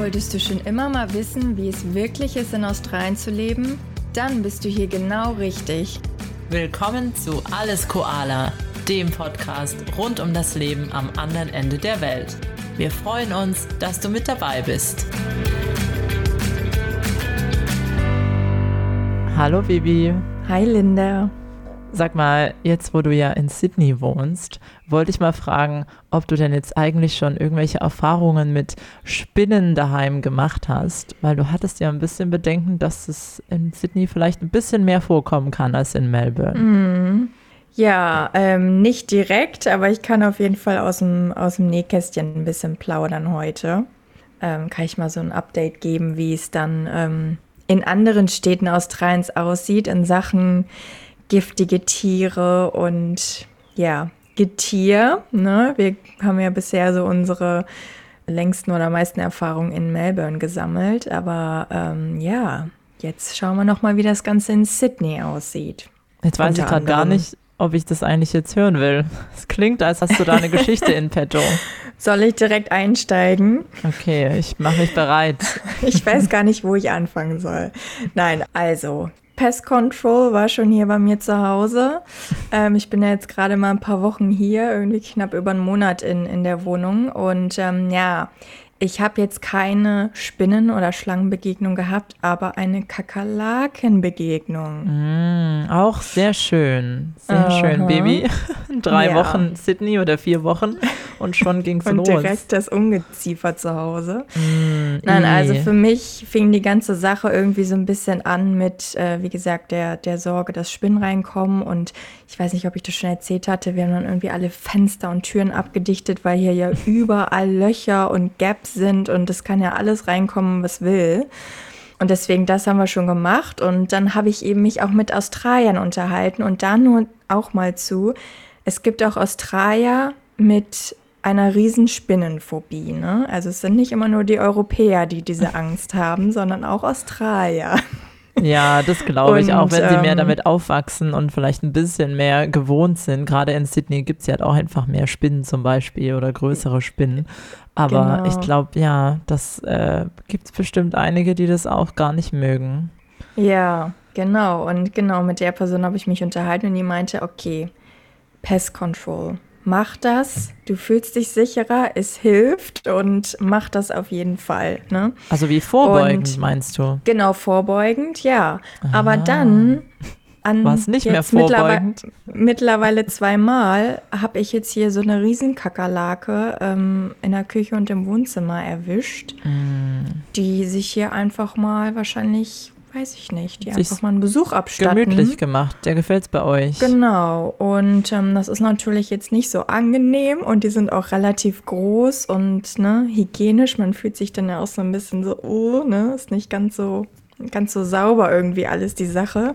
Wolltest du schon immer mal wissen, wie es wirklich ist, in Australien zu leben? Dann bist du hier genau richtig. Willkommen zu Alles Koala, dem Podcast rund um das Leben am anderen Ende der Welt. Wir freuen uns, dass du mit dabei bist. Hallo Bibi. Hi Linda. Sag mal, jetzt wo du ja in Sydney wohnst, wollte ich mal fragen, ob du denn jetzt eigentlich schon irgendwelche Erfahrungen mit Spinnen daheim gemacht hast, weil du hattest ja ein bisschen Bedenken, dass es in Sydney vielleicht ein bisschen mehr vorkommen kann als in Melbourne. Mhm. Ja, ähm, nicht direkt, aber ich kann auf jeden Fall aus dem, aus dem Nähkästchen ein bisschen plaudern heute. Ähm, kann ich mal so ein Update geben, wie es dann ähm, in anderen Städten Australiens aussieht in Sachen giftige Tiere und ja, Getier. Ne? Wir haben ja bisher so unsere längsten oder meisten Erfahrungen in Melbourne gesammelt. Aber ähm, ja, jetzt schauen wir noch mal, wie das Ganze in Sydney aussieht. Jetzt weiß ich gerade gar nicht, ob ich das eigentlich jetzt hören will. Es klingt, als hast du da eine Geschichte in petto. Soll ich direkt einsteigen? Okay, ich mache mich bereit. ich weiß gar nicht, wo ich anfangen soll. Nein, also Pest Control war schon hier bei mir zu Hause. Ähm, ich bin ja jetzt gerade mal ein paar Wochen hier, irgendwie knapp über einen Monat in, in der Wohnung. Und ähm, ja, ich habe jetzt keine Spinnen- oder Schlangenbegegnung gehabt, aber eine Kakerlakenbegegnung. Mm, auch sehr schön. Sehr Aha. schön, Baby. Drei ja. Wochen Sydney oder vier Wochen und schon ging es los. Und direkt das Ungeziefer zu Hause. Mm, Nein, also für mich fing die ganze Sache irgendwie so ein bisschen an mit, äh, wie gesagt, der, der Sorge, dass Spinnen reinkommen. Und ich weiß nicht, ob ich das schon erzählt hatte, wir haben dann irgendwie alle Fenster und Türen abgedichtet, weil hier ja überall Löcher und Gaps sind und es kann ja alles reinkommen, was will. Und deswegen, das haben wir schon gemacht. Und dann habe ich eben mich auch mit Australiern unterhalten und da nur auch mal zu. Es gibt auch Australier mit einer riesen Spinnenphobie. Ne? Also es sind nicht immer nur die Europäer, die diese Angst haben, sondern auch Australier. Ja, das glaube ich und, auch, wenn sie mehr ähm, damit aufwachsen und vielleicht ein bisschen mehr gewohnt sind. Gerade in Sydney gibt es ja auch einfach mehr Spinnen zum Beispiel oder größere Spinnen. Aber genau. ich glaube, ja, das äh, gibt es bestimmt einige, die das auch gar nicht mögen. Ja, genau. Und genau mit der Person habe ich mich unterhalten und die meinte, okay, Pest Control mach das, du fühlst dich sicherer, es hilft und mach das auf jeden Fall. Ne? Also wie vorbeugend und, meinst du? Genau, vorbeugend, ja. Aha. Aber dann an Was nicht mehr vorbeugend? Mittlerweile, mittlerweile zweimal habe ich jetzt hier so eine Riesenkakerlake ähm, in der Küche und im Wohnzimmer erwischt, mm. die sich hier einfach mal wahrscheinlich weiß ich nicht, die einfach mal einen Besuch abstatten. Gemütlich gemacht, der gefällt es bei euch. Genau, und ähm, das ist natürlich jetzt nicht so angenehm und die sind auch relativ groß und ne, hygienisch. Man fühlt sich dann ja auch so ein bisschen so, oh, ne, ist nicht ganz so, ganz so sauber irgendwie alles die Sache.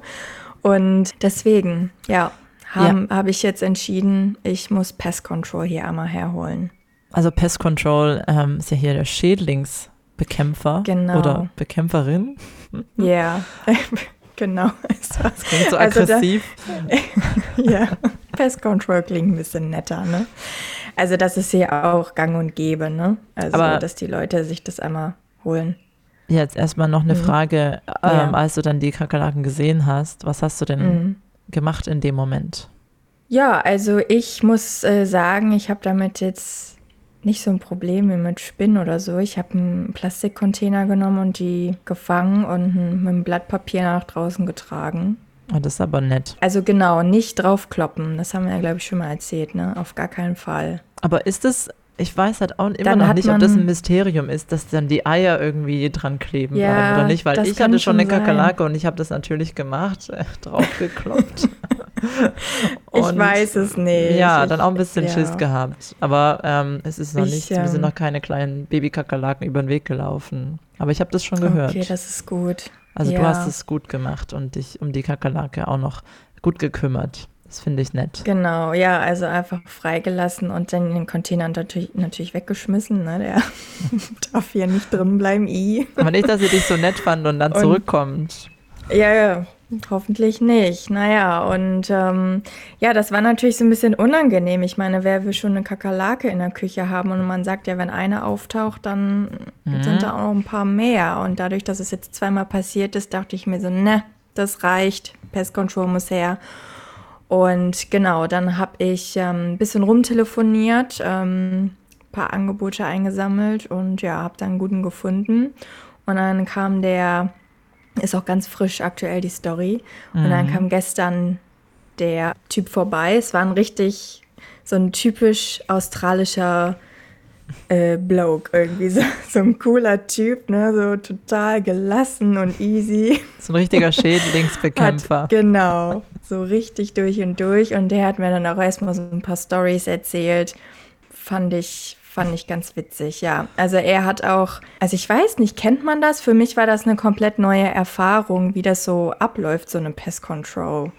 Und deswegen, ja, habe ja. hab ich jetzt entschieden, ich muss Pest Control hier einmal herholen. Also Pest Control ähm, ist ja hier der Schädlings- Bekämpfer genau. oder Bekämpferin. Ja, yeah. genau. Das klingt so aggressiv. Also da, ja, Pest Control klingt ein bisschen netter, ne? Also das ist hier auch gang und gäbe, ne? Also, Aber dass die Leute sich das einmal holen. Jetzt erstmal noch eine mhm. Frage, ähm, ja. als du dann die Kakerlaken gesehen hast, was hast du denn mhm. gemacht in dem Moment? Ja, also ich muss äh, sagen, ich habe damit jetzt nicht so ein Problem wie mit Spinnen oder so. Ich habe einen Plastikcontainer genommen und die gefangen und mit einem Blatt Papier nach draußen getragen. Oh, das ist aber nett. Also genau, nicht draufkloppen. Das haben wir ja, glaube ich, schon mal erzählt, ne? Auf gar keinen Fall. Aber ist das, ich weiß halt auch immer dann noch nicht, ob das ein Mysterium ist, dass dann die Eier irgendwie dran kleben ja, bleiben oder nicht, weil ich hatte schon eine Kakerlake und ich habe das natürlich gemacht, äh, draufgekloppt. ich weiß es nicht. Ja, ich, dann auch ein bisschen ja. Schiss gehabt. Aber ähm, es ist noch ich, nichts, wir sind ähm, noch keine kleinen Babykakerlaken über den Weg gelaufen. Aber ich habe das schon gehört. Okay, das ist gut. Also ja. du hast es gut gemacht und dich um die Kakerlake auch noch gut gekümmert. Das finde ich nett. Genau, ja, also einfach freigelassen und dann in den Container natürlich, natürlich weggeschmissen. Ne? Der darf hier nicht drin bleiben, i. Aber nicht, dass sie dich so nett fand und dann und, zurückkommt. Ja, ja, Hoffentlich nicht. Naja, und ähm, ja, das war natürlich so ein bisschen unangenehm. Ich meine, wer will schon eine Kakerlake in der Küche haben? Und man sagt ja, wenn eine auftaucht, dann mhm. sind da auch noch ein paar mehr. Und dadurch, dass es jetzt zweimal passiert ist, dachte ich mir so, ne, das reicht. Pest Control muss her. Und genau, dann habe ich ähm, ein bisschen rumtelefoniert, ähm, paar Angebote eingesammelt und ja, habe dann einen guten gefunden. Und dann kam der, ist auch ganz frisch aktuell die Story. Und dann mhm. kam gestern der Typ vorbei. Es war ein richtig, so ein typisch australischer äh, Bloke irgendwie. So, so ein cooler Typ, ne? so total gelassen und easy. So ein richtiger Schädlingsbekämpfer. Hat, genau, so richtig durch und durch. Und der hat mir dann auch erstmal so ein paar Stories erzählt. Fand ich, fand ich ganz witzig, ja. Also er hat auch, also ich weiß nicht, kennt man das? Für mich war das eine komplett neue Erfahrung, wie das so abläuft, so eine Pest Control.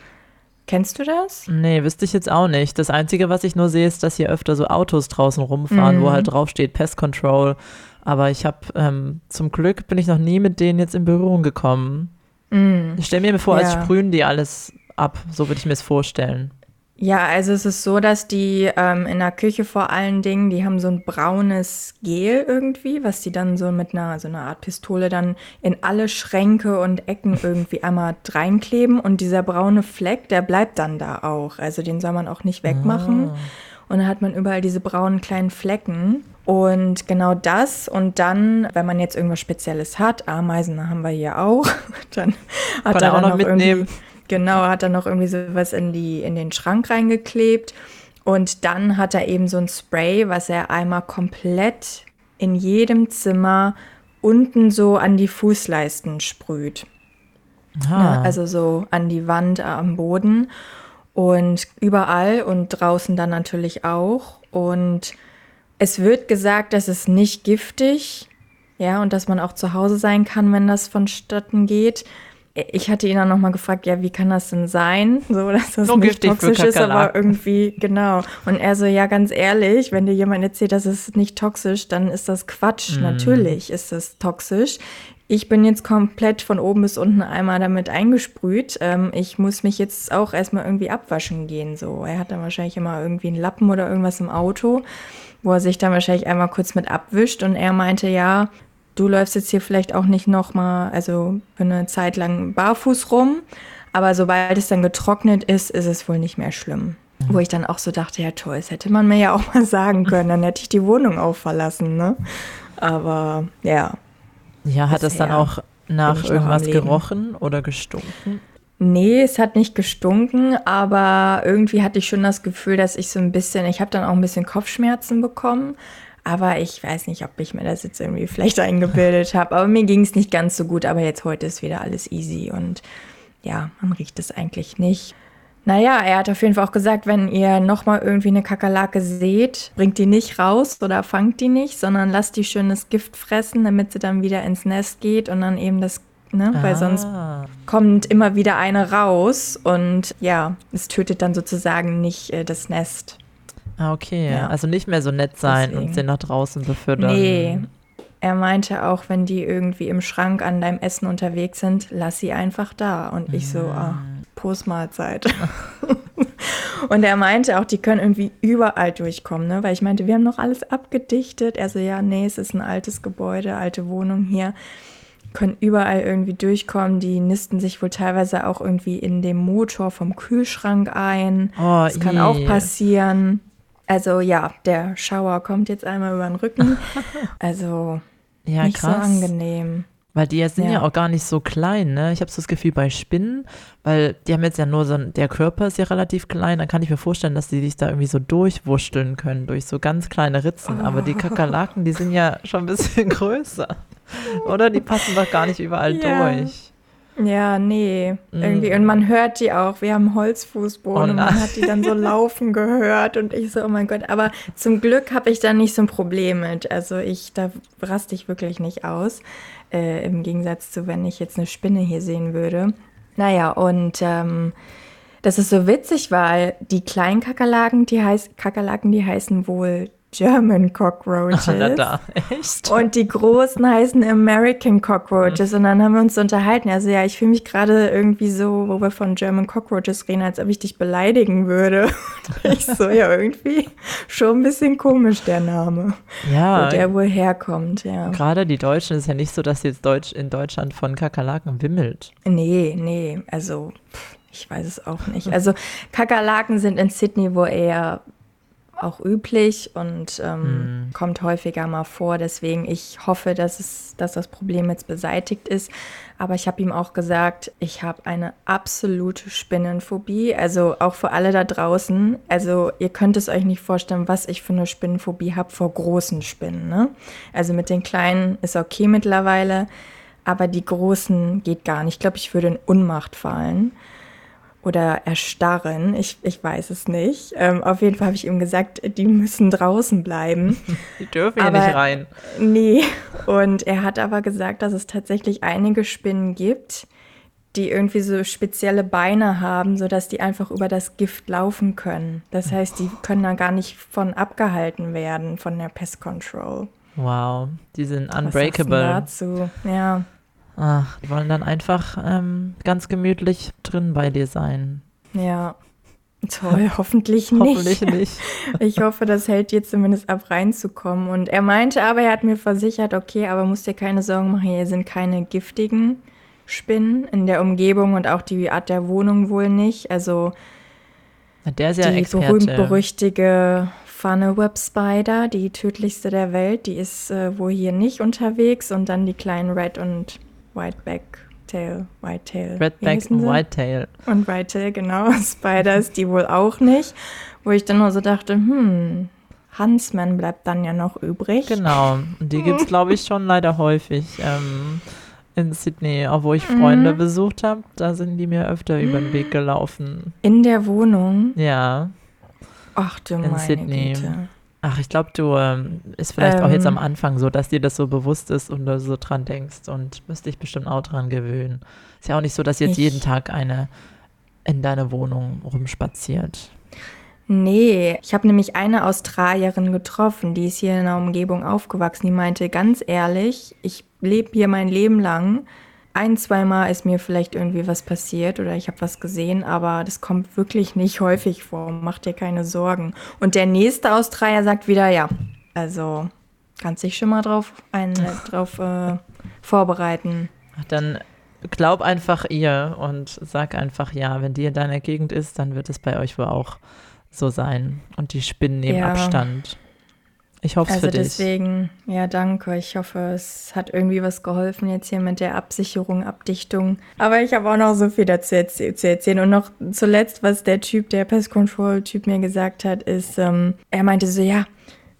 Kennst du das? Nee, wüsste ich jetzt auch nicht. Das Einzige, was ich nur sehe, ist, dass hier öfter so Autos draußen rumfahren, mhm. wo halt draufsteht Pest Control. Aber ich habe ähm, zum Glück bin ich noch nie mit denen jetzt in Berührung gekommen. Mhm. Ich stelle mir vor, ja. als sprühen die alles ab. So würde ich mir es vorstellen. Ja, also es ist so, dass die ähm, in der Küche vor allen Dingen, die haben so ein braunes Gel irgendwie, was die dann so mit einer so einer Art Pistole dann in alle Schränke und Ecken irgendwie einmal reinkleben und dieser braune Fleck, der bleibt dann da auch. Also den soll man auch nicht wegmachen. Ah. Und dann hat man überall diese braunen kleinen Flecken. Und genau das und dann, wenn man jetzt irgendwas Spezielles hat, Ameisen haben wir hier auch, dann hat er auch noch mitnehmen. Genau, hat er noch irgendwie sowas in, die, in den Schrank reingeklebt. Und dann hat er eben so ein Spray, was er einmal komplett in jedem Zimmer unten so an die Fußleisten sprüht. Ah. Also so an die Wand, am Boden und überall und draußen dann natürlich auch. Und es wird gesagt, dass es nicht giftig, ja, und dass man auch zu Hause sein kann, wenn das vonstatten geht ich hatte ihn dann nochmal gefragt, ja, wie kann das denn sein, so dass das so nicht toxisch ist, aber irgendwie, genau. Und er so, ja, ganz ehrlich, wenn dir jemand erzählt, das ist nicht toxisch, dann ist das Quatsch. Mm. Natürlich ist es toxisch. Ich bin jetzt komplett von oben bis unten einmal damit eingesprüht. Ähm, ich muss mich jetzt auch erstmal irgendwie abwaschen gehen. So, er hat dann wahrscheinlich immer irgendwie einen Lappen oder irgendwas im Auto, wo er sich dann wahrscheinlich einmal kurz mit abwischt. Und er meinte, ja, du läufst jetzt hier vielleicht auch nicht nochmal, also für eine Zeit lang barfuß rum, aber sobald es dann getrocknet ist, ist es wohl nicht mehr schlimm. Mhm. Wo ich dann auch so dachte, ja toll, das hätte man mir ja auch mal sagen können, dann hätte ich die Wohnung auch verlassen, ne? Aber ja. Ja, hat es dann auch nach irgendwas gerochen oder gestunken? Nee, es hat nicht gestunken, aber irgendwie hatte ich schon das Gefühl, dass ich so ein bisschen, ich habe dann auch ein bisschen Kopfschmerzen bekommen, aber ich weiß nicht, ob ich mir das jetzt irgendwie vielleicht eingebildet habe. Aber mir ging es nicht ganz so gut. Aber jetzt heute ist wieder alles easy und ja, man riecht es eigentlich nicht. Naja, er hat auf jeden Fall auch gesagt, wenn ihr nochmal irgendwie eine Kakerlake seht, bringt die nicht raus oder fangt die nicht, sondern lasst die schönes Gift fressen, damit sie dann wieder ins Nest geht und dann eben das, ne, ah. weil sonst kommt immer wieder eine raus und ja, es tötet dann sozusagen nicht äh, das Nest. Ah, okay. Ja. Also nicht mehr so nett sein Deswegen. und sie nach draußen befördern. Nee. Er meinte auch, wenn die irgendwie im Schrank an deinem Essen unterwegs sind, lass sie einfach da. Und ich so, ah, Postmahlzeit. und er meinte auch, die können irgendwie überall durchkommen, ne? Weil ich meinte, wir haben noch alles abgedichtet. Er so, ja, nee, es ist ein altes Gebäude, alte Wohnung hier. Können überall irgendwie durchkommen. Die nisten sich wohl teilweise auch irgendwie in dem Motor vom Kühlschrank ein. Oh, das kann je. auch passieren. Also ja, der Schauer kommt jetzt einmal über den Rücken. Also ja, nicht krass. so angenehm. Weil die sind ja. ja auch gar nicht so klein, ne? Ich habe so das Gefühl bei Spinnen, weil die haben jetzt ja nur so, ein, der Körper ist ja relativ klein, dann kann ich mir vorstellen, dass die sich da irgendwie so durchwurschteln können, durch so ganz kleine Ritzen. Oh. Aber die Kakerlaken, die sind ja schon ein bisschen größer. Oder? Die passen doch gar nicht überall ja. durch. Ja, nee. Mm. Irgendwie. Und man hört die auch. Wir haben Holzfußboden oh und man hat die dann so laufen gehört und ich so, oh mein Gott. Aber zum Glück habe ich da nicht so ein Problem mit. Also ich, da raste ich wirklich nicht aus. Äh, Im Gegensatz zu, wenn ich jetzt eine Spinne hier sehen würde. Naja, und ähm, das ist so witzig, weil die kleinen Kakerlaken, die, heiß, Kakerlaken, die heißen wohl German Cockroaches. Na da, echt? Und die großen heißen American Cockroaches. Mhm. Und dann haben wir uns unterhalten. Also ja, ich fühle mich gerade irgendwie so, wo wir von German Cockroaches reden, als ob ich dich beleidigen würde. ich so, ja, irgendwie schon ein bisschen komisch, der Name. Ja. Wo der wohl herkommt, ja. Gerade die Deutschen ist ja nicht so, dass jetzt Deutsch in Deutschland von Kakerlaken wimmelt. Nee, nee, also ich weiß es auch nicht. Also Kakerlaken sind in Sydney wohl eher auch üblich und ähm, hm. kommt häufiger mal vor. Deswegen, ich hoffe, dass, es, dass das Problem jetzt beseitigt ist. Aber ich habe ihm auch gesagt, ich habe eine absolute Spinnenphobie. Also auch für alle da draußen. Also ihr könnt es euch nicht vorstellen, was ich für eine Spinnenphobie habe vor großen Spinnen. Ne? Also mit den kleinen ist okay mittlerweile. Aber die großen geht gar nicht. Ich glaube, ich würde in Unmacht fallen oder erstarren. Ich, ich weiß es nicht. Ähm, auf jeden Fall habe ich ihm gesagt, die müssen draußen bleiben. Die dürfen hier nicht rein. Nee. Und er hat aber gesagt, dass es tatsächlich einige Spinnen gibt, die irgendwie so spezielle Beine haben, sodass die einfach über das Gift laufen können. Das heißt, die können da gar nicht von abgehalten werden von der Pest Control. Wow, die sind unbreakable. Was dazu? Ja. Ach, die wollen dann einfach ähm, ganz gemütlich drin bei dir sein. Ja. Toll, hoffentlich nicht. hoffentlich nicht. ich hoffe, das hält dir zumindest ab, reinzukommen. Und er meinte aber, er hat mir versichert, okay, aber musst dir keine Sorgen machen, hier sind keine giftigen Spinnen in der Umgebung und auch die Art der Wohnung wohl nicht. Also der ist ja die berühmt-berüchtige Funnel-Web Spider, die tödlichste der Welt, die ist äh, wohl hier nicht unterwegs. Und dann die kleinen Red und Whiteback-Tail, Whitetail. Redback und Whitetail. Und Whitetail, genau. Spiders, die wohl auch nicht. Wo ich dann nur so dachte, hm, Huntsman bleibt dann ja noch übrig. Genau, und die gibt es, glaube ich, schon leider häufig ähm, in Sydney. Auch wo ich Freunde mhm. besucht habe, da sind die mir öfter über den Weg gelaufen. In der Wohnung? Ja. Ach du in meine Sydney. Güte. Ach, ich glaube, du ähm, ist vielleicht ähm, auch jetzt am ähm. Anfang so, dass dir das so bewusst ist und du so dran denkst und müsste dich bestimmt auch dran gewöhnen. Ist ja auch nicht so, dass jetzt jeden Tag eine in deine Wohnung rumspaziert. Nee, ich habe nämlich eine Australierin getroffen, die ist hier in der Umgebung aufgewachsen. Die meinte ganz ehrlich, ich lebe hier mein Leben lang ein, zweimal ist mir vielleicht irgendwie was passiert oder ich habe was gesehen, aber das kommt wirklich nicht häufig vor. Mach dir keine Sorgen. Und der nächste Australier sagt wieder, ja, also kannst dich schon mal drauf, ein, drauf äh, vorbereiten. Dann glaub einfach ihr und sag einfach ja, wenn die in deiner Gegend ist, dann wird es bei euch wohl auch so sein. Und die Spinnen nehmen ja. Abstand. Ich hoffe es also für dich. deswegen, ja, danke. Ich hoffe, es hat irgendwie was geholfen jetzt hier mit der Absicherung, Abdichtung. Aber ich habe auch noch so viel dazu zu erzählen. Und noch zuletzt, was der Typ, der Pest Control-Typ mir gesagt hat, ist, ähm, er meinte so, ja,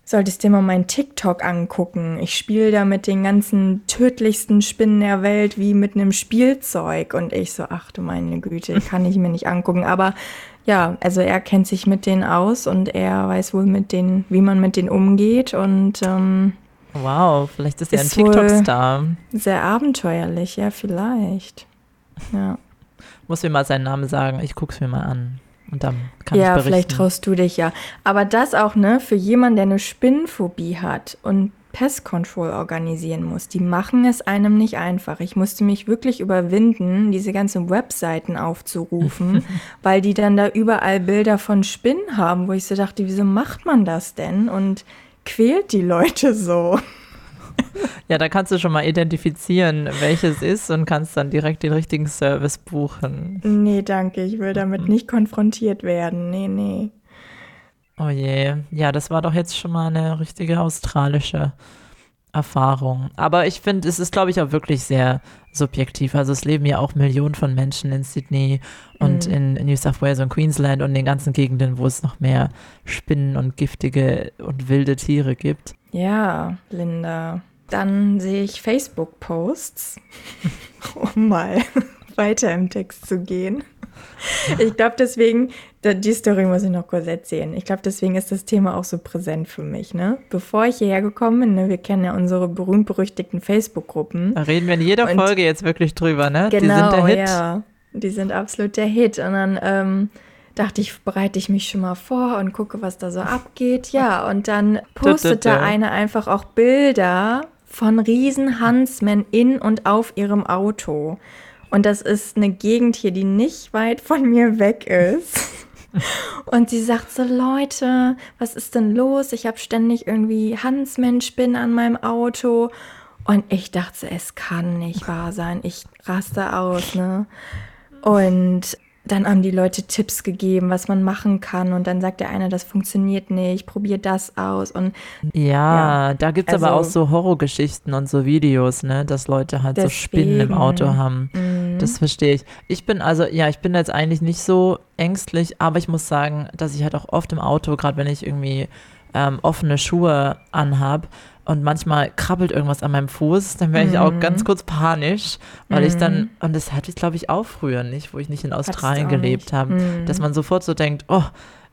solltest dir mal meinen TikTok angucken. Ich spiele da mit den ganzen tödlichsten Spinnen der Welt wie mit einem Spielzeug. Und ich so, ach du meine Güte, kann ich mir nicht angucken. Aber ja, also er kennt sich mit denen aus und er weiß wohl mit denen, wie man mit denen umgeht und ähm, Wow, vielleicht ist er ein TikTok-Star. Sehr abenteuerlich, ja, vielleicht. Ja. Muss mir mal seinen Namen sagen, ich guck's mir mal an. Und dann kann ja, ich berichten. vielleicht traust du dich ja. Aber das auch, ne, für jemanden, der eine Spinnenphobie hat und Pest Control organisieren muss. Die machen es einem nicht einfach. Ich musste mich wirklich überwinden, diese ganzen Webseiten aufzurufen, weil die dann da überall Bilder von Spinnen haben, wo ich so dachte, wieso macht man das denn? Und quält die Leute so. Ja, da kannst du schon mal identifizieren, welches ist und kannst dann direkt den richtigen Service buchen. Nee, danke, ich will damit nicht konfrontiert werden. Nee, nee. Oh je, ja, das war doch jetzt schon mal eine richtige australische Erfahrung. Aber ich finde, es ist, glaube ich, auch wirklich sehr subjektiv. Also es leben ja auch Millionen von Menschen in Sydney und mhm. in New South Wales und Queensland und den ganzen Gegenden, wo es noch mehr Spinnen und giftige und wilde Tiere gibt. Ja, Linda. Dann sehe ich Facebook-Posts, um mal weiter im Text zu gehen. Ich glaube, deswegen, die Story muss ich noch kurz erzählen. Ich glaube, deswegen ist das Thema auch so präsent für mich. Ne? Bevor ich hierher gekommen bin, ne, wir kennen ja unsere berühmt-berüchtigten Facebook-Gruppen. Da reden wir in jeder und Folge jetzt wirklich drüber, ne? Genau, die sind der Hit. ja. Die sind absolut der Hit. Und dann, ähm, dachte ich, bereite ich mich schon mal vor und gucke, was da so abgeht. Ja, und dann postete eine einfach auch Bilder von riesen Huntsmen in und auf ihrem Auto. Und das ist eine Gegend hier, die nicht weit von mir weg ist. Und sie sagt so, Leute, was ist denn los? Ich habe ständig irgendwie Huntsman-Spinnen an meinem Auto. Und ich dachte, es kann nicht wahr sein. Ich raste aus, ne? Und dann haben die Leute Tipps gegeben, was man machen kann. Und dann sagt der eine, das funktioniert nicht, probier das aus. Und ja, ja da gibt es also, aber auch so Horrorgeschichten und so Videos, ne, dass Leute halt so Spinnen im Auto haben. Mhm. Das verstehe ich. Ich bin also, ja, ich bin jetzt eigentlich nicht so ängstlich, aber ich muss sagen, dass ich halt auch oft im Auto, gerade wenn ich irgendwie ähm, offene Schuhe anhab, und manchmal krabbelt irgendwas an meinem Fuß, dann werde ich mhm. auch ganz kurz panisch, weil mhm. ich dann, mhm. und das hatte ich glaube ich auch früher nicht, wo ich nicht in Australien gelebt habe, mhm. dass man sofort so denkt, oh,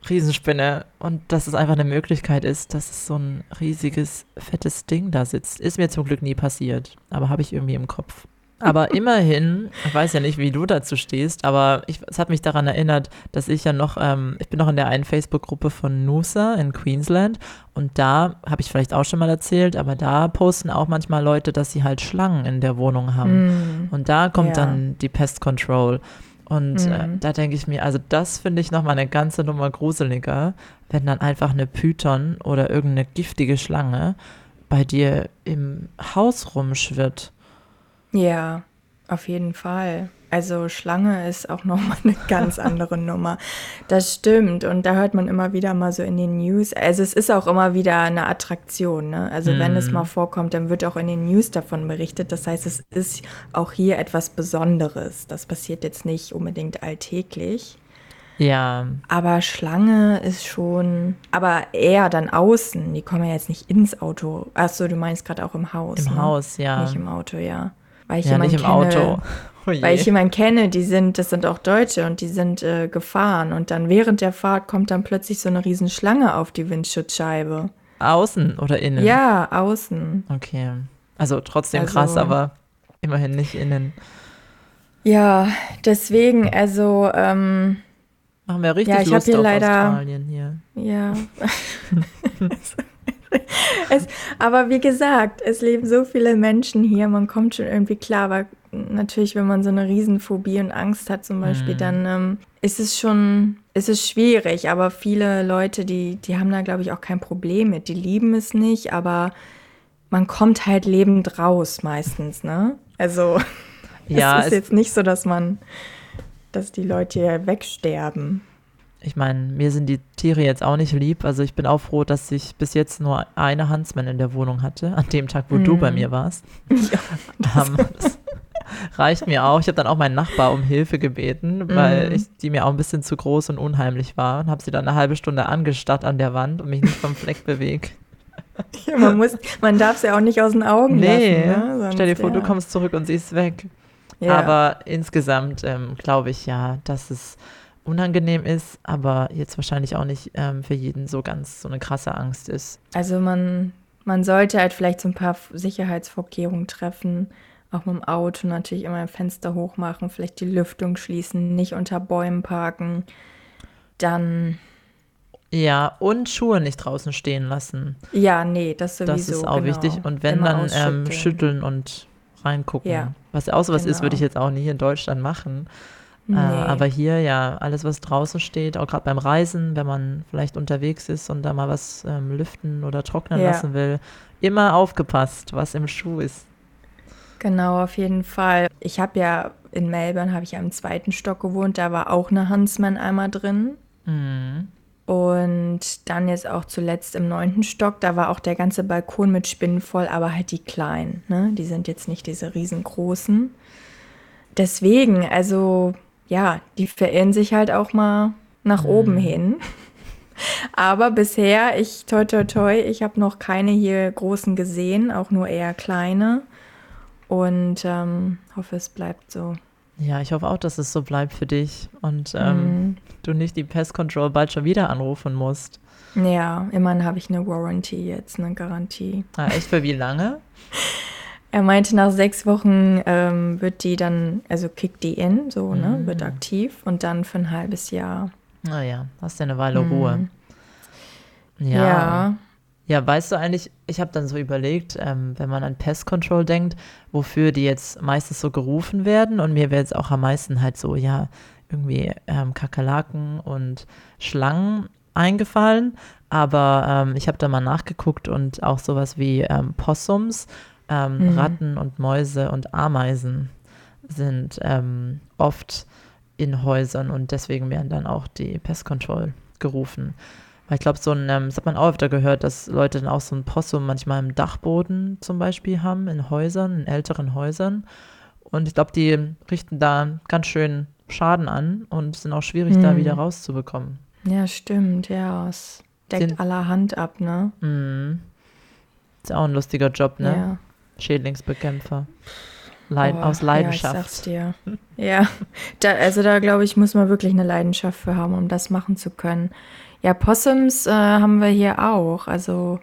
Riesenspinne und dass es einfach eine Möglichkeit ist, dass so ein riesiges, fettes Ding da sitzt. Ist mir zum Glück nie passiert, aber habe ich irgendwie im Kopf. Aber immerhin, ich weiß ja nicht, wie du dazu stehst, aber ich, es hat mich daran erinnert, dass ich ja noch, ähm, ich bin noch in der einen Facebook-Gruppe von Noosa in Queensland und da habe ich vielleicht auch schon mal erzählt, aber da posten auch manchmal Leute, dass sie halt Schlangen in der Wohnung haben. Mm, und da kommt ja. dann die Pest Control. Und mm. äh, da denke ich mir, also das finde ich nochmal eine ganze Nummer gruseliger, wenn dann einfach eine Python oder irgendeine giftige Schlange bei dir im Haus rumschwirrt. Ja, auf jeden Fall. Also Schlange ist auch nochmal eine ganz andere Nummer. Das stimmt. Und da hört man immer wieder mal so in den News. Also es ist auch immer wieder eine Attraktion. Ne? Also mm. wenn es mhm. mal vorkommt, dann wird auch in den News davon berichtet. Das heißt, es ist auch hier etwas Besonderes. Das passiert jetzt nicht unbedingt alltäglich. Ja. Aber Schlange ist schon, aber eher dann außen. Die kommen ja jetzt nicht ins Auto. Achso, du meinst gerade auch im Haus. Im ne? Haus, ja. Nicht im Auto, ja. Weil ich ja, nicht im kenne, Auto. Oh weil ich jemanden kenne, die sind, das sind auch Deutsche und die sind äh, gefahren und dann während der Fahrt kommt dann plötzlich so eine Riesenschlange auf die Windschutzscheibe. Außen oder innen? Ja, außen. Okay. Also trotzdem also, krass, aber immerhin nicht innen. Ja, deswegen, also ähm, machen wir richtig ja, ich Lust hier auf leider, Australien hier. Ja. es, aber wie gesagt, es leben so viele Menschen hier, man kommt schon irgendwie klar, aber natürlich, wenn man so eine Riesenphobie und Angst hat zum Beispiel, mhm. dann ähm, ist es schon, ist es schwierig, aber viele Leute, die, die haben da, glaube ich, auch kein Problem mit. Die lieben es nicht, aber man kommt halt lebend raus meistens, ne? Also ja, es ist es jetzt nicht so, dass man, dass die Leute hier wegsterben ich meine, mir sind die Tiere jetzt auch nicht lieb. Also ich bin auch froh, dass ich bis jetzt nur eine Huntsman in der Wohnung hatte, an dem Tag, wo mm. du bei mhm. mir warst. Ja, um, das reicht mir auch. Ich habe dann auch meinen Nachbar um Hilfe gebeten, weil mm. ich, die mir auch ein bisschen zu groß und unheimlich war und habe sie dann eine halbe Stunde angestarrt an der Wand und mich nicht vom Fleck bewegt. Ja, man muss, man darf sie auch nicht aus den Augen nee, lassen. Ne? Stell dir vor, ja. du kommst zurück und sie ist weg. Ja. Aber insgesamt ähm, glaube ich ja, dass es unangenehm ist, aber jetzt wahrscheinlich auch nicht ähm, für jeden so ganz so eine krasse Angst ist. Also man, man sollte halt vielleicht so ein paar Sicherheitsvorkehrungen treffen, auch mit dem Auto natürlich immer ein Fenster hochmachen, vielleicht die Lüftung schließen, nicht unter Bäumen parken, dann ja, und Schuhe nicht draußen stehen lassen. Ja, nee, das sowieso. Das ist auch genau. wichtig. Und wenn Immer dann ähm, schütteln und reingucken. Ja, was auch so was genau. ist, würde ich jetzt auch nie in Deutschland machen. Äh, nee. Äh, aber hier ja, alles, was draußen steht, auch gerade beim Reisen, wenn man vielleicht unterwegs ist und da mal was ähm, lüften oder trocknen ja. lassen will, immer aufgepasst, was im Schuh ist. Genau, auf jeden Fall. Ich habe ja in Melbourne, habe ich ja im zweiten Stock gewohnt, da war auch eine Huntsman einmal drin. Mhm. Und dann jetzt auch zuletzt im neunten Stock, da war auch der ganze Balkon mit Spinnen voll, aber halt die kleinen. Ne? Die sind jetzt nicht diese riesengroßen. Deswegen, also ja, die verirren sich halt auch mal nach mhm. oben hin. Aber bisher, ich toi toi toi, ich habe noch keine hier großen gesehen, auch nur eher kleine. Und ähm, hoffe, es bleibt so. Ja, ich hoffe auch, dass es so bleibt für dich und ähm, mhm. du nicht die Pest Control bald schon wieder anrufen musst. Ja, immerhin habe ich eine Warranty jetzt, eine Garantie. Ah, echt für wie lange? Er meinte, nach sechs Wochen ähm, wird die dann, also kickt die in, so, ne, mm. wird aktiv und dann für ein halbes Jahr. Naja, hast ja eine Weile mhm. Ruhe. Ja. ja. Ja, weißt du eigentlich, ich habe dann so überlegt, ähm, wenn man an Pest Control denkt, wofür die jetzt meistens so gerufen werden und mir wäre jetzt auch am meisten halt so, ja, irgendwie ähm, Kakerlaken und Schlangen eingefallen, aber ähm, ich habe da mal nachgeguckt und auch sowas wie ähm, Possums, ähm, mhm. Ratten und Mäuse und Ameisen sind ähm, oft in Häusern und deswegen werden dann auch die Pest Control gerufen. Weil ich glaube, so ein, ähm, das hat man auch öfter gehört, dass Leute dann auch so ein Possum manchmal im Dachboden zum Beispiel haben, in Häusern, in älteren Häusern. Und ich glaube, die richten da ganz schön Schaden an und sind auch schwierig, hm. da wieder rauszubekommen. Ja, stimmt, ja. Es deckt sind, allerhand ab, ne? Mm. Ist auch ein lustiger Job, ne? Ja. Schädlingsbekämpfer. Leid, oh, aus Leidenschaft. Ja, ich sag's dir. ja, da, also da glaube ich, muss man wirklich eine Leidenschaft für haben, um das machen zu können. Ja, Possums äh, haben wir hier auch. Also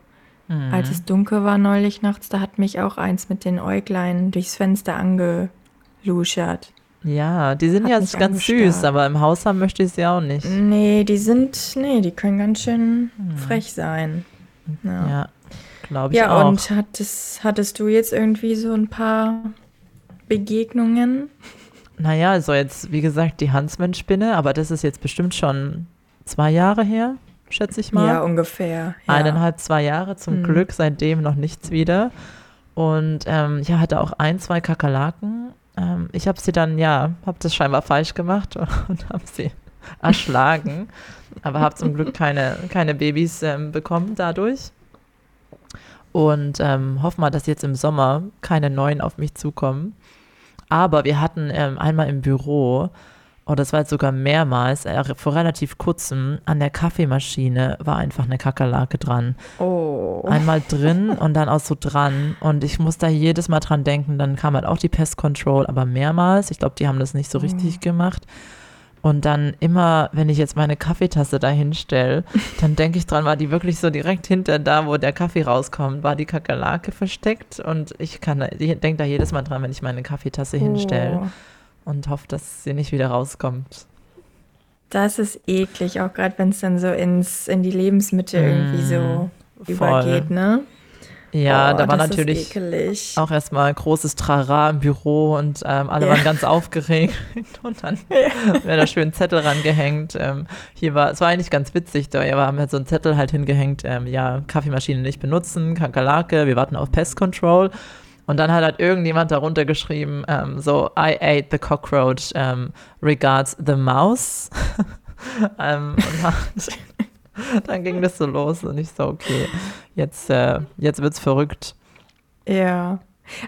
mhm. als es dunkel war neulich nachts, da hat mich auch eins mit den Äuglein durchs Fenster angeluschert. Ja, die sind ja ganz süß, aber im Haus haben möchte ich sie auch nicht. Nee, die sind, nee, die können ganz schön hm. frech sein. Ja, ja glaube ich ja, auch. Ja, und hattest, hattest du jetzt irgendwie so ein paar Begegnungen? Naja, also jetzt, wie gesagt, die Huntsman-Spinne, aber das ist jetzt bestimmt schon zwei Jahre her, schätze ich mal. Ja, ungefähr. Ja. Eineinhalb, zwei Jahre, zum hm. Glück, seitdem noch nichts wieder. Und ähm, ja, hatte auch ein, zwei Kakerlaken. Ähm, ich habe sie dann, ja, habe das scheinbar falsch gemacht und habe sie erschlagen. aber habe zum Glück keine, keine Babys ähm, bekommen dadurch. Und ähm, hoffe mal, dass jetzt im Sommer keine neuen auf mich zukommen. Aber wir hatten ähm, einmal im Büro und das war jetzt sogar mehrmals, äh, vor relativ kurzem, an der Kaffeemaschine war einfach eine Kakerlake dran. Oh. Einmal drin und dann auch so dran. Und ich muss da jedes Mal dran denken. Dann kam halt auch die Pest Control, aber mehrmals. Ich glaube, die haben das nicht so oh. richtig gemacht. Und dann immer, wenn ich jetzt meine Kaffeetasse da hinstelle, dann denke ich dran, war die wirklich so direkt hinter da, wo der Kaffee rauskommt, war die Kakerlake versteckt. Und ich kann, ich denke da jedes Mal dran, wenn ich meine Kaffeetasse hinstelle. Oh und hofft, dass sie nicht wieder rauskommt. Das ist eklig, auch gerade wenn es dann so ins, in die Lebensmittel mm, irgendwie so voll. übergeht, ne? Ja, oh, da war natürlich auch erstmal großes Trara im Büro und ähm, alle ja. waren ganz aufgeregt und dann ja. wäre da schön Zettel rangehängt. Ähm, hier war, es war eigentlich ganz witzig, da wir haben halt so einen Zettel halt hingehängt, ähm, ja, Kaffeemaschine nicht benutzen, Kakerlake, wir warten auf Pest Control und dann hat halt irgendjemand darunter geschrieben, ähm, so, I ate the cockroach, ähm, regards the mouse. ähm, und dann, dann, ging das so los und ich so, okay, jetzt, äh, jetzt wird's verrückt. Ja.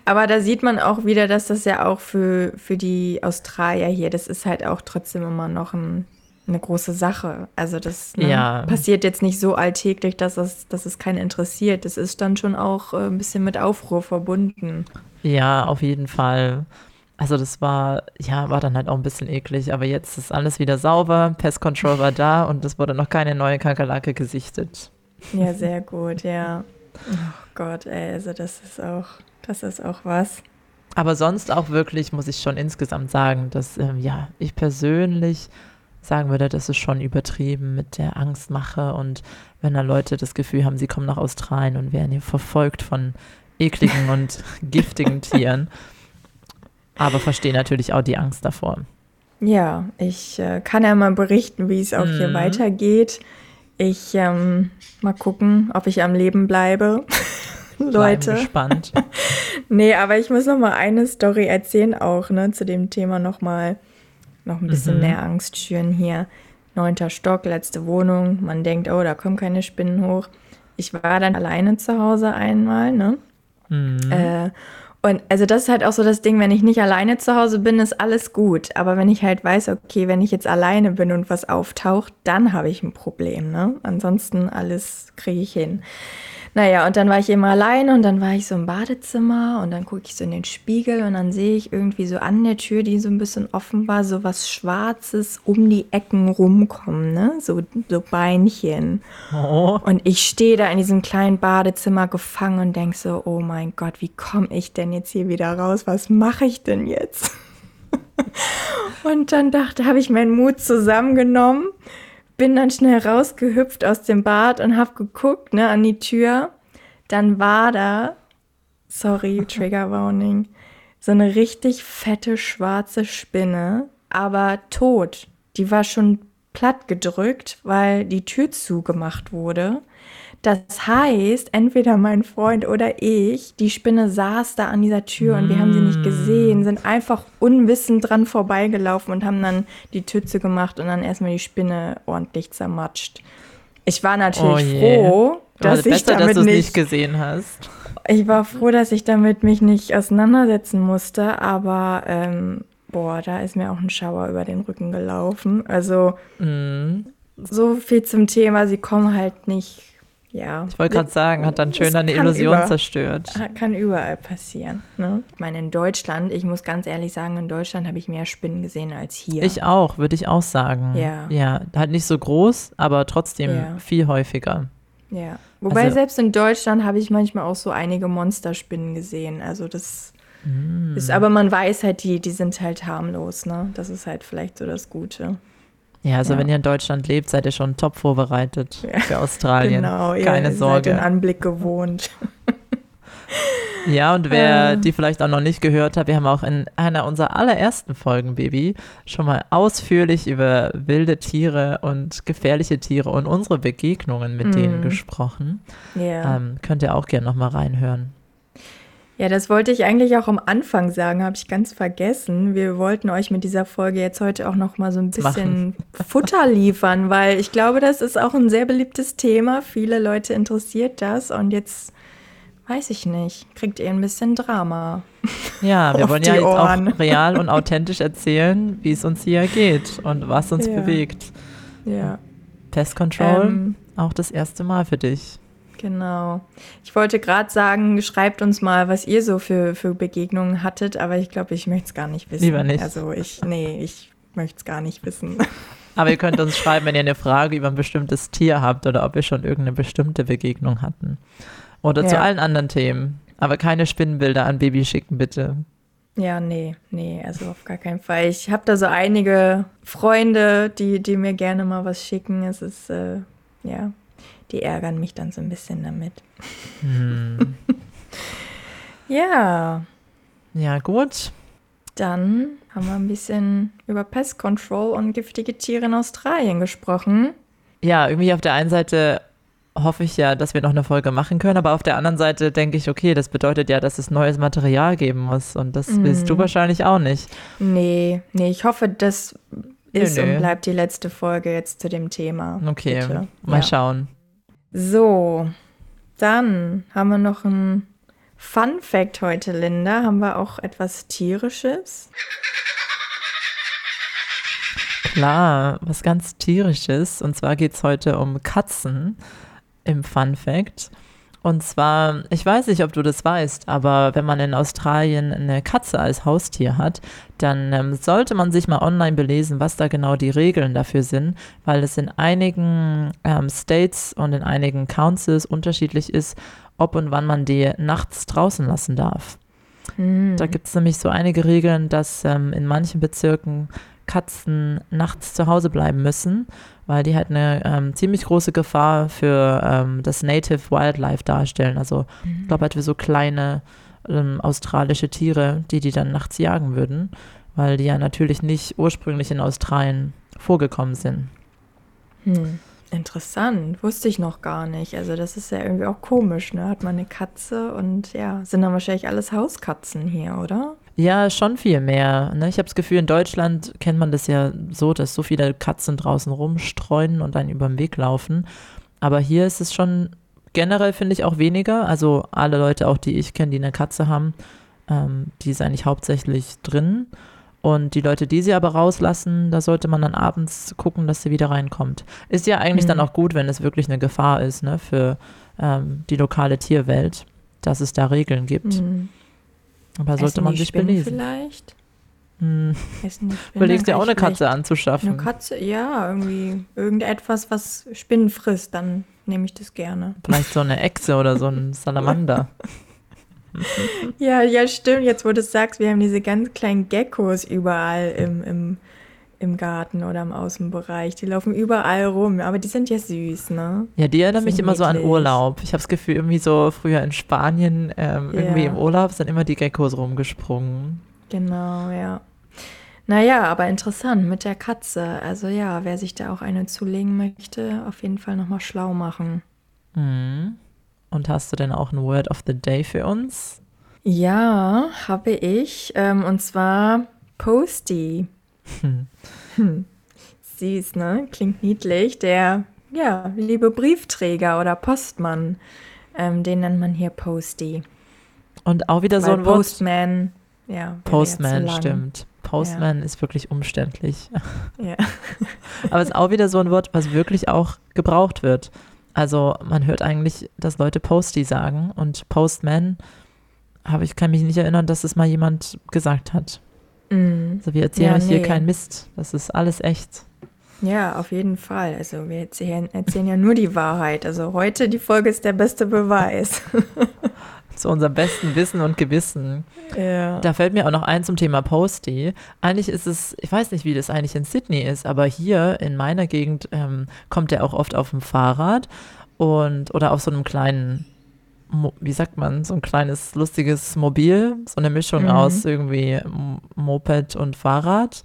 Aber da sieht man auch wieder, dass das ja auch für, für die Australier hier, das ist halt auch trotzdem immer noch ein eine große Sache. Also das ne, ja. passiert jetzt nicht so alltäglich, dass es, dass es keinen interessiert. Das ist dann schon auch äh, ein bisschen mit Aufruhr verbunden. Ja, auf jeden Fall. Also das war, ja, war dann halt auch ein bisschen eklig, aber jetzt ist alles wieder sauber, Pest Control war da und es wurde noch keine neue Kakerlake gesichtet. Ja, sehr gut, ja. Oh Gott, ey, also das ist auch, das ist auch was. Aber sonst auch wirklich, muss ich schon insgesamt sagen, dass, ähm, ja, ich persönlich sagen würde, das ist schon übertrieben mit der Angstmache und wenn da Leute das Gefühl haben, sie kommen nach Australien und werden hier verfolgt von ekligen und giftigen Tieren. Aber verstehe natürlich auch die Angst davor. Ja, ich äh, kann ja mal berichten, wie es auch mm. hier mhm. weitergeht. Ich ähm, mal gucken, ob ich am Leben bleibe. Leute. gespannt. nee, aber ich muss noch mal eine Story erzählen auch, ne, zu dem Thema noch mal noch ein bisschen mhm. mehr Angst schüren hier. Neunter Stock, letzte Wohnung. Man denkt, oh, da kommen keine Spinnen hoch. Ich war dann alleine zu Hause einmal, ne? Mhm. Äh, und also das ist halt auch so das Ding, wenn ich nicht alleine zu Hause bin, ist alles gut. Aber wenn ich halt weiß, okay, wenn ich jetzt alleine bin und was auftaucht, dann habe ich ein Problem, ne? Ansonsten alles kriege ich hin. Naja, und dann war ich immer alleine und dann war ich so im Badezimmer und dann gucke ich so in den Spiegel und dann sehe ich irgendwie so an der Tür, die so ein bisschen offen war, so was Schwarzes um die Ecken rumkommen, ne? So, so Beinchen. Oh. Und ich stehe da in diesem kleinen Badezimmer gefangen und denke so, oh mein Gott, wie komme ich denn jetzt hier wieder raus? Was mache ich denn jetzt? und dann dachte, habe ich meinen Mut zusammengenommen bin dann schnell rausgehüpft aus dem Bad und habe geguckt ne, an die Tür. Dann war da, sorry, Trigger Warning, so eine richtig fette schwarze Spinne, aber tot. Die war schon platt gedrückt, weil die Tür zugemacht wurde. Das heißt, entweder mein Freund oder ich, die Spinne saß da an dieser Tür und wir haben sie nicht gesehen, mm. sind einfach unwissend dran vorbeigelaufen und haben dann die Tür zugemacht und dann erstmal die Spinne ordentlich zermatscht. Ich war natürlich oh froh, dass ich besser, damit dass nicht, nicht gesehen hast. Ich war froh, dass ich damit mich nicht auseinandersetzen musste, aber ähm, boah, da ist mir auch ein Schauer über den Rücken gelaufen. Also mm. so viel zum Thema, sie kommen halt nicht ja. Ich wollte gerade sagen, hat dann schön deine Illusion über, zerstört. Kann überall passieren. Ne? Ich meine, in Deutschland, ich muss ganz ehrlich sagen, in Deutschland habe ich mehr Spinnen gesehen als hier. Ich auch, würde ich auch sagen. Ja. Ja, halt nicht so groß, aber trotzdem ja. viel häufiger. Ja. Wobei also, selbst in Deutschland habe ich manchmal auch so einige Monsterspinnen gesehen. Also das mm. ist, aber man weiß halt, die, die sind halt harmlos, ne? Das ist halt vielleicht so das Gute. Ja, also ja. wenn ihr in Deutschland lebt, seid ihr schon top vorbereitet ja. für Australien. Genau, keine ihr Sorge. Seid den Anblick gewohnt. Ja, und wer ähm. die vielleicht auch noch nicht gehört hat, wir haben auch in einer unserer allerersten Folgen, Baby, schon mal ausführlich über wilde Tiere und gefährliche Tiere und unsere Begegnungen mit mm. denen gesprochen. Yeah. Ähm, könnt ihr auch gerne noch mal reinhören. Ja, das wollte ich eigentlich auch am Anfang sagen, habe ich ganz vergessen. Wir wollten euch mit dieser Folge jetzt heute auch noch mal so ein bisschen Futter liefern, weil ich glaube, das ist auch ein sehr beliebtes Thema. Viele Leute interessiert das und jetzt weiß ich nicht, kriegt ihr ein bisschen Drama. Ja, wir wollen ja jetzt Ohren. auch real und authentisch erzählen, wie es uns hier geht und was uns ja. bewegt. Ja. Pest Control, ähm, auch das erste Mal für dich. Genau. Ich wollte gerade sagen, schreibt uns mal, was ihr so für, für Begegnungen hattet, aber ich glaube, ich möchte es gar nicht wissen. Lieber nicht. Also ich, nee, ich möchte es gar nicht wissen. Aber ihr könnt uns schreiben, wenn ihr eine Frage über ein bestimmtes Tier habt oder ob ihr schon irgendeine bestimmte Begegnung hatten. Oder ja. zu allen anderen Themen. Aber keine Spinnenbilder an Baby schicken, bitte. Ja, nee, nee, also auf gar keinen Fall. Ich habe da so einige Freunde, die, die mir gerne mal was schicken. Es ist, äh, ja, die ärgern mich dann so ein bisschen damit. Hm. ja. Ja, gut. Dann haben wir ein bisschen über Pest Control und giftige Tiere in Australien gesprochen. Ja, irgendwie auf der einen Seite hoffe ich ja, dass wir noch eine Folge machen können, aber auf der anderen Seite denke ich, okay, das bedeutet ja, dass es neues Material geben muss und das mm. willst du wahrscheinlich auch nicht. Nee, nee, ich hoffe, das ist nö, nö. und bleibt die letzte Folge jetzt zu dem Thema. Okay, Bitte. mal ja. schauen. So, dann haben wir noch ein Fun Fact heute, Linda. Haben wir auch etwas Tierisches? Klar, was ganz Tierisches. Und zwar geht es heute um Katzen im Fun Fact. Und zwar, ich weiß nicht, ob du das weißt, aber wenn man in Australien eine Katze als Haustier hat, dann ähm, sollte man sich mal online belesen, was da genau die Regeln dafür sind, weil es in einigen ähm, States und in einigen Councils unterschiedlich ist, ob und wann man die nachts draußen lassen darf. Mhm. Da gibt es nämlich so einige Regeln, dass ähm, in manchen Bezirken Katzen nachts zu Hause bleiben müssen, weil die halt eine ähm, ziemlich große Gefahr für ähm, das Native Wildlife darstellen. Also mhm. ich glaube halt für so kleine ähm, australische Tiere, die die dann nachts jagen würden, weil die ja natürlich nicht ursprünglich in Australien vorgekommen sind. Hm. Interessant, wusste ich noch gar nicht. Also das ist ja irgendwie auch komisch, ne? Hat man eine Katze und ja, sind dann wahrscheinlich alles Hauskatzen hier, oder? Ja, schon viel mehr. Ne? Ich habe das Gefühl, in Deutschland kennt man das ja so, dass so viele Katzen draußen rumstreuen und dann über den Weg laufen. Aber hier ist es schon generell, finde ich, auch weniger. Also alle Leute, auch die ich kenne, die eine Katze haben, ähm, die ist eigentlich hauptsächlich drin. Und die Leute, die sie aber rauslassen, da sollte man dann abends gucken, dass sie wieder reinkommt. Ist ja eigentlich mhm. dann auch gut, wenn es wirklich eine Gefahr ist ne, für ähm, die lokale Tierwelt, dass es da Regeln gibt. Mhm. Aber sollte Essen man sich Spinnen belesen. vielleicht? Hm. Überlegst dir auch eine Katze anzuschaffen. Eine Katze, ja, irgendwie irgendetwas, was Spinnen frisst, dann nehme ich das gerne. Vielleicht so eine Echse oder so ein Salamander. ja, ja, stimmt. Jetzt, wo du es sagst, wir haben diese ganz kleinen Geckos überall im, im, im Garten oder im Außenbereich. Die laufen überall rum, aber die sind ja süß, ne? Ja, die erinnern mich immer niedlich. so an Urlaub. Ich habe das Gefühl, irgendwie so früher in Spanien, ähm, yeah. irgendwie im Urlaub sind immer die Geckos rumgesprungen. Genau, ja. Naja, aber interessant mit der Katze. Also ja, wer sich da auch eine zulegen möchte, auf jeden Fall nochmal schlau machen. Mhm. Und hast du denn auch ein Word of the Day für uns? Ja, habe ich. Ähm, und zwar Posty. Hm. Hm. Süß, ne? Klingt niedlich. Der, ja, liebe Briefträger oder Postmann, ähm, den nennt man hier Posty. Und auch wieder Weil so ein Wort. Postman, ja. Postman, so stimmt. Postman ja. ist wirklich umständlich. Ja. Aber es ist auch wieder so ein Wort, was wirklich auch gebraucht wird. Also man hört eigentlich, dass Leute Posty sagen und Postman, aber ich kann mich nicht erinnern, dass es mal jemand gesagt hat. Mm. Also wir erzählen ja, euch nee. hier keinen Mist. Das ist alles echt. Ja, auf jeden Fall. Also wir erzählen, erzählen ja nur die Wahrheit. Also heute die Folge ist der beste Beweis. Zu unserem besten Wissen und Gewissen. Ja. Da fällt mir auch noch ein zum Thema Posty. Eigentlich ist es, ich weiß nicht, wie das eigentlich in Sydney ist, aber hier in meiner Gegend ähm, kommt er auch oft auf dem Fahrrad und oder auf so einem kleinen wie sagt man, so ein kleines lustiges Mobil, so eine Mischung mhm. aus irgendwie Moped und Fahrrad.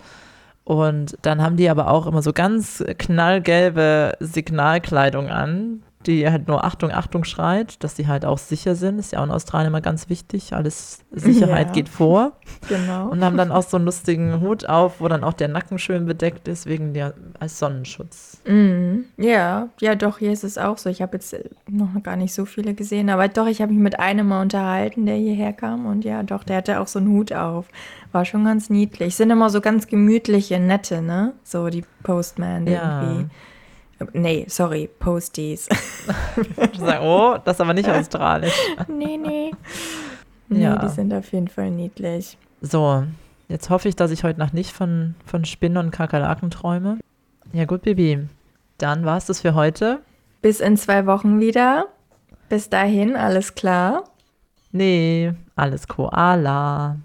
Und dann haben die aber auch immer so ganz knallgelbe Signalkleidung an, die halt nur Achtung, Achtung schreit, dass die halt auch sicher sind. Ist ja auch in Australien immer ganz wichtig. Alles Sicherheit ja. geht vor. Genau. Und haben dann auch so einen lustigen Hut auf, wo dann auch der Nacken schön bedeckt ist, wegen der als Sonnenschutz. Mm, ja, ja, doch, hier ist es auch so. Ich habe jetzt noch gar nicht so viele gesehen, aber doch, ich habe mich mit einem mal unterhalten, der hierher kam. Und ja, doch, der hatte auch so einen Hut auf. War schon ganz niedlich. Sind immer so ganz gemütliche, nette, ne? So die Postman ja. irgendwie. Nee, sorry, Posties. oh, das ist aber nicht australisch. nee, nee. Nee, ja. die sind auf jeden Fall niedlich. So, jetzt hoffe ich, dass ich heute Nacht nicht von, von Spinnen und Kakerlaken träume. Ja, gut, Bibi. Dann war es das für heute. Bis in zwei Wochen wieder. Bis dahin, alles klar? Nee, alles Koala.